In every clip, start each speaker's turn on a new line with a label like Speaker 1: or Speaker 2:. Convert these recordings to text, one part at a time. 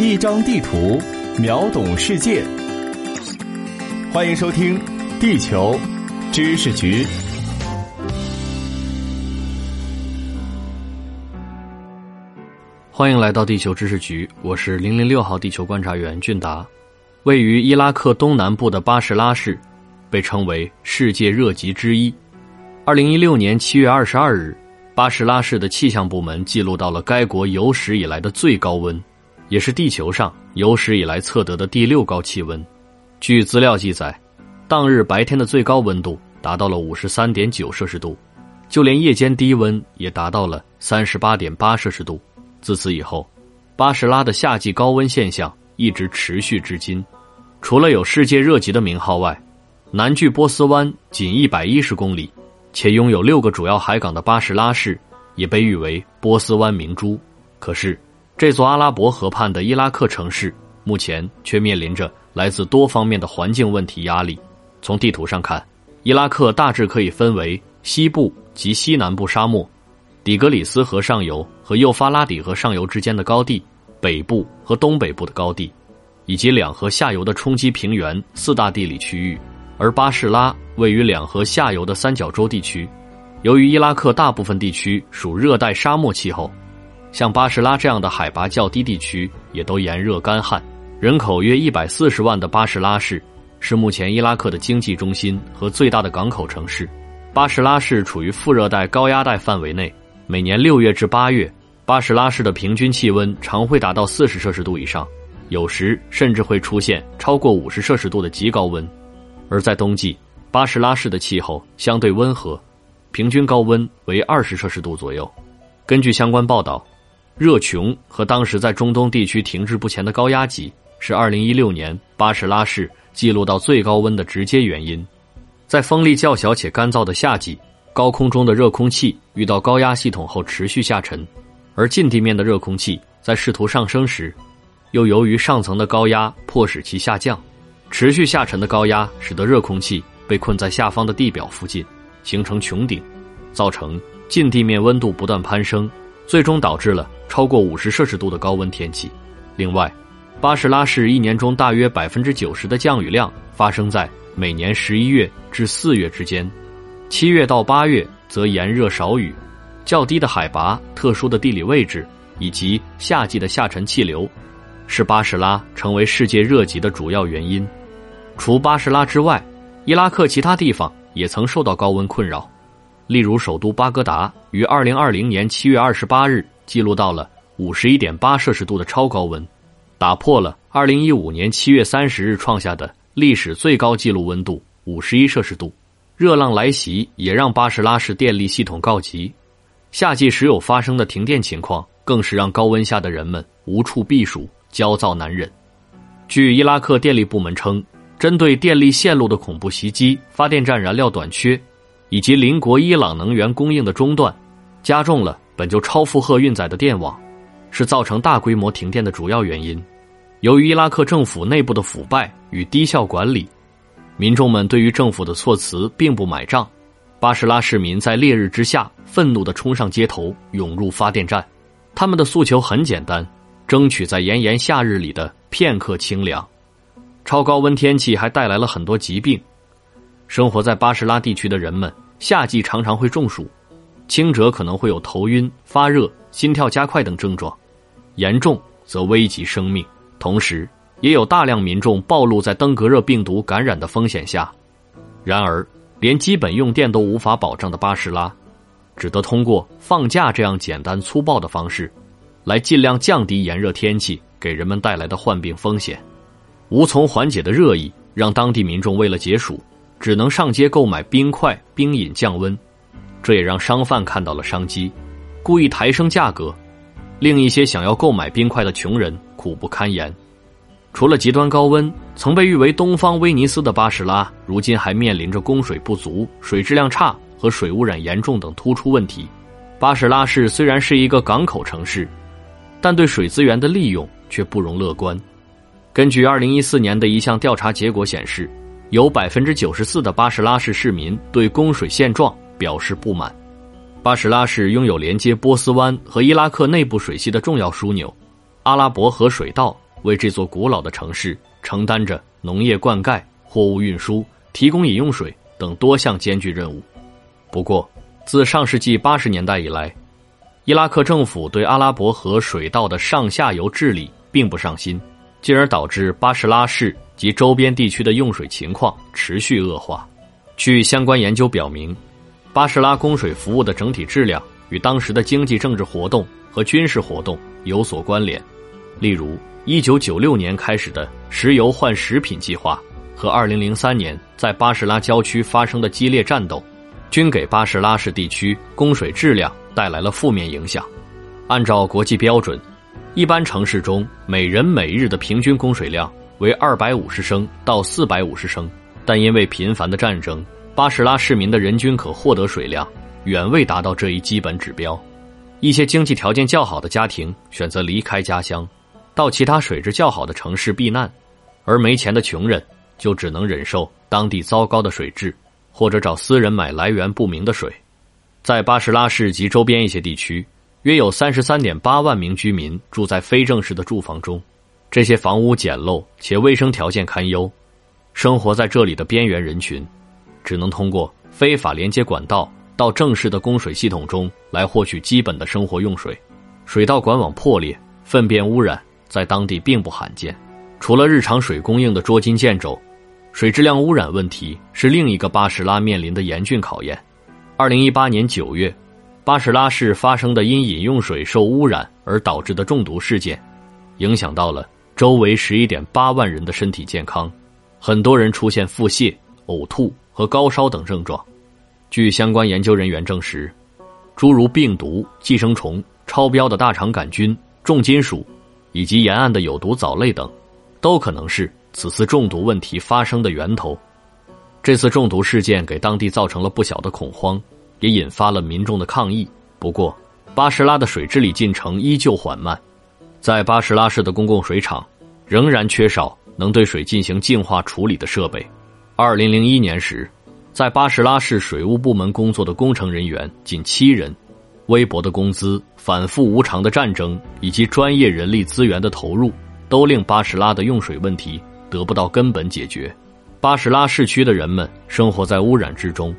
Speaker 1: 一张地图，秒懂世界。欢迎收听《地球知识局》。
Speaker 2: 欢迎来到地球知识局，我是零零六号地球观察员俊达。位于伊拉克东南部的巴士拉市，被称为世界热极之一。二零一六年七月二十二日，巴士拉市的气象部门记录到了该国有史以来的最高温，也是地球上有史以来测得的第六高气温。据资料记载，当日白天的最高温度达到了五十三点九摄氏度，就连夜间低温也达到了三十八点八摄氏度。自此以后，巴士拉的夏季高温现象一直持续至今。除了有世界热极的名号外，南距波斯湾仅一百一十公里，且拥有六个主要海港的巴士拉市，也被誉为波斯湾明珠。可是，这座阿拉伯河畔的伊拉克城市，目前却面临着来自多方面的环境问题压力。从地图上看，伊拉克大致可以分为西部及西南部沙漠。底格里斯河上游和幼发拉底河上游之间的高地，北部和东北部的高地，以及两河下游的冲积平原四大地理区域。而巴士拉位于两河下游的三角洲地区。由于伊拉克大部分地区属热带沙漠气候，像巴士拉这样的海拔较低地区也都炎热干旱。人口约一百四十万的巴士拉市，是目前伊拉克的经济中心和最大的港口城市。巴士拉市处于副热带高压带范围内。每年六月至八月，巴士拉市的平均气温常会达到四十摄氏度以上，有时甚至会出现超过五十摄氏度的极高温。而在冬季，巴士拉市的气候相对温和，平均高温为二十摄氏度左右。根据相关报道，热穷和当时在中东地区停滞不前的高压脊是二零一六年巴士拉市记录到最高温的直接原因。在风力较小且干燥的夏季。高空中的热空气遇到高压系统后持续下沉，而近地面的热空气在试图上升时，又由于上层的高压迫使其下降。持续下沉的高压使得热空气被困在下方的地表附近，形成穹顶，造成近地面温度不断攀升，最终导致了超过五十摄氏度的高温天气。另外，巴士拉市一年中大约百分之九十的降雨量发生在每年十一月至四月之间。七月到八月则炎热少雨，较低的海拔、特殊的地理位置以及夏季的下沉气流，是巴士拉成为世界热极的主要原因。除巴士拉之外，伊拉克其他地方也曾受到高温困扰。例如，首都巴格达于二零二零年七月二十八日记录到了五十一点八摄氏度的超高温，打破了二零一五年七月三十日创下的历史最高纪录温度五十一摄氏度。热浪来袭，也让巴士拉市电力系统告急。夏季时有发生的停电情况，更是让高温下的人们无处避暑，焦躁难忍。据伊拉克电力部门称，针对电力线路的恐怖袭击、发电站燃料短缺，以及邻国伊朗能源供应的中断，加重了本就超负荷运载的电网，是造成大规模停电的主要原因。由于伊拉克政府内部的腐败与低效管理。民众们对于政府的措辞并不买账，巴士拉市民在烈日之下愤怒地冲上街头，涌入发电站。他们的诉求很简单：争取在炎炎夏日里的片刻清凉。超高温天气还带来了很多疾病。生活在巴士拉地区的人们，夏季常常会中暑，轻者可能会有头晕、发热、心跳加快等症状，严重则危及生命。同时，也有大量民众暴露在登革热病毒感染的风险下，然而，连基本用电都无法保障的巴士拉，只得通过放假这样简单粗暴的方式，来尽量降低炎热天气给人们带来的患病风险。无从缓解的热意让当地民众为了解暑，只能上街购买冰块、冰饮降温。这也让商贩看到了商机，故意抬升价格，令一些想要购买冰块的穷人苦不堪言。除了极端高温，曾被誉为东方威尼斯的巴士拉，如今还面临着供水不足、水质量差和水污染严重等突出问题。巴士拉市虽然是一个港口城市，但对水资源的利用却不容乐观。根据二零一四年的一项调查结果显示，有百分之九十四的巴士拉市市民对供水现状表示不满。巴士拉市拥有连接波斯湾和伊拉克内部水系的重要枢纽——阿拉伯河水道。为这座古老的城市承担着农业灌溉、货物运输、提供饮用水等多项艰巨任务。不过，自上世纪八十年代以来，伊拉克政府对阿拉伯河水道的上下游治理并不上心，进而导致巴士拉市及周边地区的用水情况持续恶化。据相关研究表明，巴士拉供水服务的整体质量与当时的经济政治活动和军事活动有所关联。例如，1996年开始的石油换食品计划和2003年在巴士拉郊区发生的激烈战斗，均给巴士拉市地区供水质量带来了负面影响。按照国际标准，一般城市中每人每日的平均供水量为250升到450升，但因为频繁的战争，巴士拉市民的人均可获得水量远未达到这一基本指标。一些经济条件较好的家庭选择离开家乡。到其他水质较好的城市避难，而没钱的穷人就只能忍受当地糟糕的水质，或者找私人买来源不明的水。在巴士拉市及周边一些地区，约有三十三点八万名居民住在非正式的住房中，这些房屋简陋且卫生条件堪忧。生活在这里的边缘人群，只能通过非法连接管道到正式的供水系统中来获取基本的生活用水。水道管网破裂，粪便污染。在当地并不罕见，除了日常水供应的捉襟见肘，水质量污染问题是另一个巴士拉面临的严峻考验。二零一八年九月，巴士拉市发生的因饮用水受污染而导致的中毒事件，影响到了周围十一点八万人的身体健康，很多人出现腹泻、呕吐和高烧等症状。据相关研究人员证实，诸如病毒、寄生虫、超标的大肠杆菌、重金属。以及沿岸的有毒藻类等，都可能是此次中毒问题发生的源头。这次中毒事件给当地造成了不小的恐慌，也引发了民众的抗议。不过，巴士拉的水治理进程依旧缓慢，在巴士拉市的公共水厂仍然缺少能对水进行净化处理的设备。二零零一年时，在巴士拉市水务部门工作的工程人员仅七人。微薄的工资、反复无常的战争以及专业人力资源的投入，都令巴士拉的用水问题得不到根本解决。巴士拉市区的人们生活在污染之中，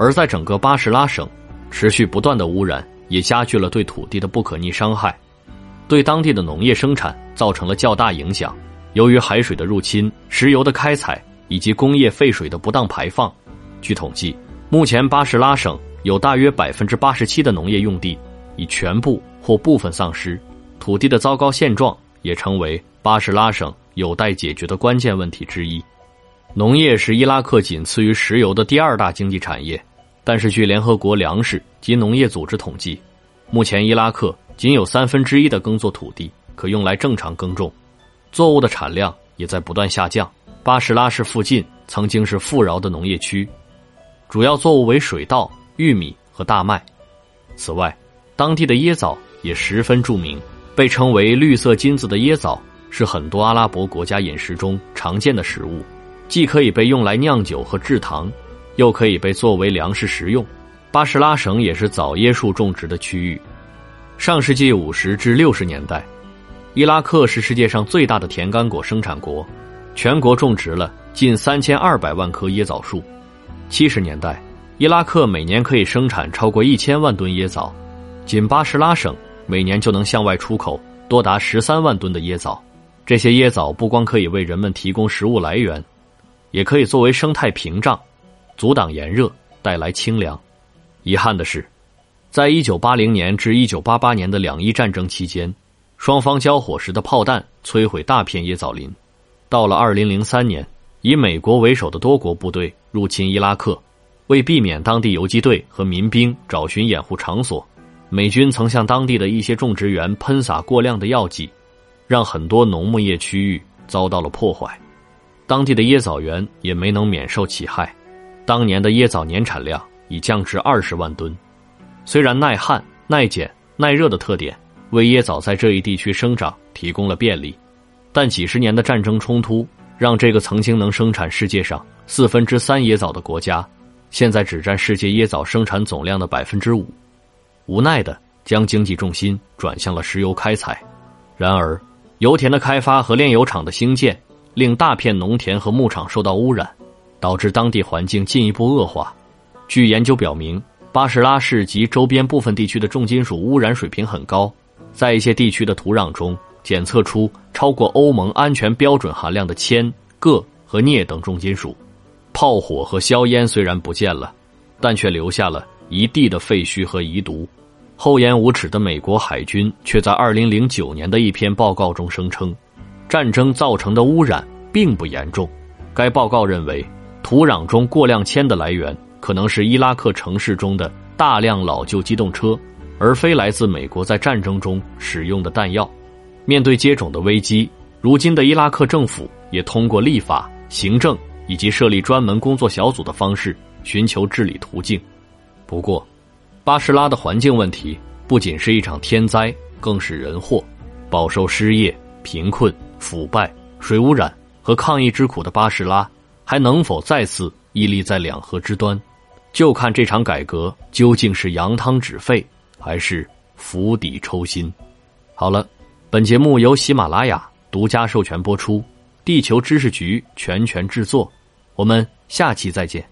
Speaker 2: 而在整个巴士拉省，持续不断的污染也加剧了对土地的不可逆伤害，对当地的农业生产造成了较大影响。由于海水的入侵、石油的开采以及工业废水的不当排放，据统计，目前巴士拉省。有大约百分之八十七的农业用地已全部或部分丧失，土地的糟糕现状也成为巴士拉省有待解决的关键问题之一。农业是伊拉克仅次于石油的第二大经济产业，但是据联合国粮食及农业组织统计，目前伊拉克仅有三分之一的耕作土地可用来正常耕种，作物的产量也在不断下降。巴士拉市附近曾经是富饶的农业区，主要作物为水稻。玉米和大麦。此外，当地的椰枣也十分著名，被称为“绿色金子”的椰枣是很多阿拉伯国家饮食中常见的食物，既可以被用来酿酒和制糖，又可以被作为粮食食用。巴士拉省也是枣椰树种植的区域。上世纪五十至六十年代，伊拉克是世界上最大的甜干果生产国，全国种植了近三千二百万棵椰枣树。七十年代。伊拉克每年可以生产超过一千万吨椰枣，仅巴士拉省每年就能向外出口多达十三万吨的椰枣。这些椰枣不光可以为人们提供食物来源，也可以作为生态屏障，阻挡炎热，带来清凉。遗憾的是，在一九八零年至一九八八年的两伊战争期间，双方交火时的炮弹摧毁大片椰枣林。到了二零零三年，以美国为首的多国部队入侵伊拉克。为避免当地游击队和民兵找寻掩护场所，美军曾向当地的一些种植园喷洒过量的药剂，让很多农牧业区域遭到了破坏。当地的椰枣园也没能免受其害。当年的椰枣年产量已降至二十万吨。虽然耐旱、耐碱、耐热的特点为椰枣在这一地区生长提供了便利，但几十年的战争冲突让这个曾经能生产世界上四分之三椰枣的国家。现在只占世界椰枣生产总量的百分之五，无奈的将经济重心转向了石油开采。然而，油田的开发和炼油厂的兴建，令大片农田和牧场受到污染，导致当地环境进一步恶化。据研究表明，巴士拉市及周边部分地区的重金属污染水平很高，在一些地区的土壤中检测出超过欧盟安全标准含量的铅、铬和镍等重金属。炮火和硝烟虽然不见了，但却留下了一地的废墟和遗毒。厚颜无耻的美国海军却在2009年的一篇报告中声称，战争造成的污染并不严重。该报告认为，土壤中过量铅的来源可能是伊拉克城市中的大量老旧机动车，而非来自美国在战争中使用的弹药。面对接种的危机，如今的伊拉克政府也通过立法、行政以及设立专门工作小组的方式寻求治理途径。不过，巴士拉的环境问题不仅是一场天灾，更是人祸。饱受失业、贫困、腐败、水污染和抗议之苦的巴士拉，还能否再次屹立在两河之端？就看这场改革究竟是扬汤止沸，还是釜底抽薪。好了，本节目由喜马拉雅独家授权播出，地球知识局全权制作。我们下期再见。